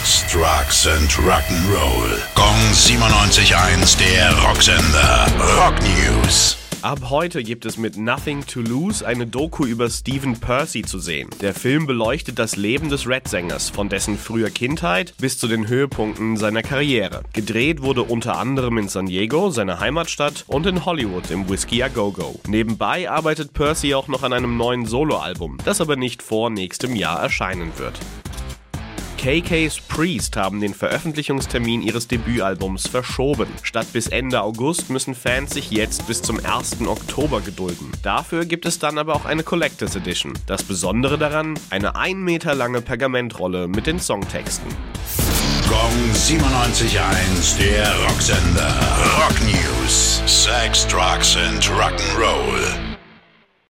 Sex, Drugs and Rock'n'Roll. Gong 97.1, der Rocksender. Rock News. Ab heute gibt es mit Nothing to Lose eine Doku über Stephen Percy zu sehen. Der Film beleuchtet das Leben des Red-Sängers von dessen früher Kindheit bis zu den Höhepunkten seiner Karriere. Gedreht wurde unter anderem in San Diego, seiner Heimatstadt, und in Hollywood im Whiskey A Go Go. Nebenbei arbeitet Percy auch noch an einem neuen Soloalbum, das aber nicht vor nächstem Jahr erscheinen wird. KK's Priest haben den Veröffentlichungstermin ihres Debütalbums verschoben. Statt bis Ende August müssen Fans sich jetzt bis zum 1. Oktober gedulden. Dafür gibt es dann aber auch eine Collectors Edition. Das Besondere daran, eine 1 Meter lange Pergamentrolle mit den Songtexten. Gong 97.1, der Rocksender. Rock News. Sex, Drugs and Rock'n'Roll.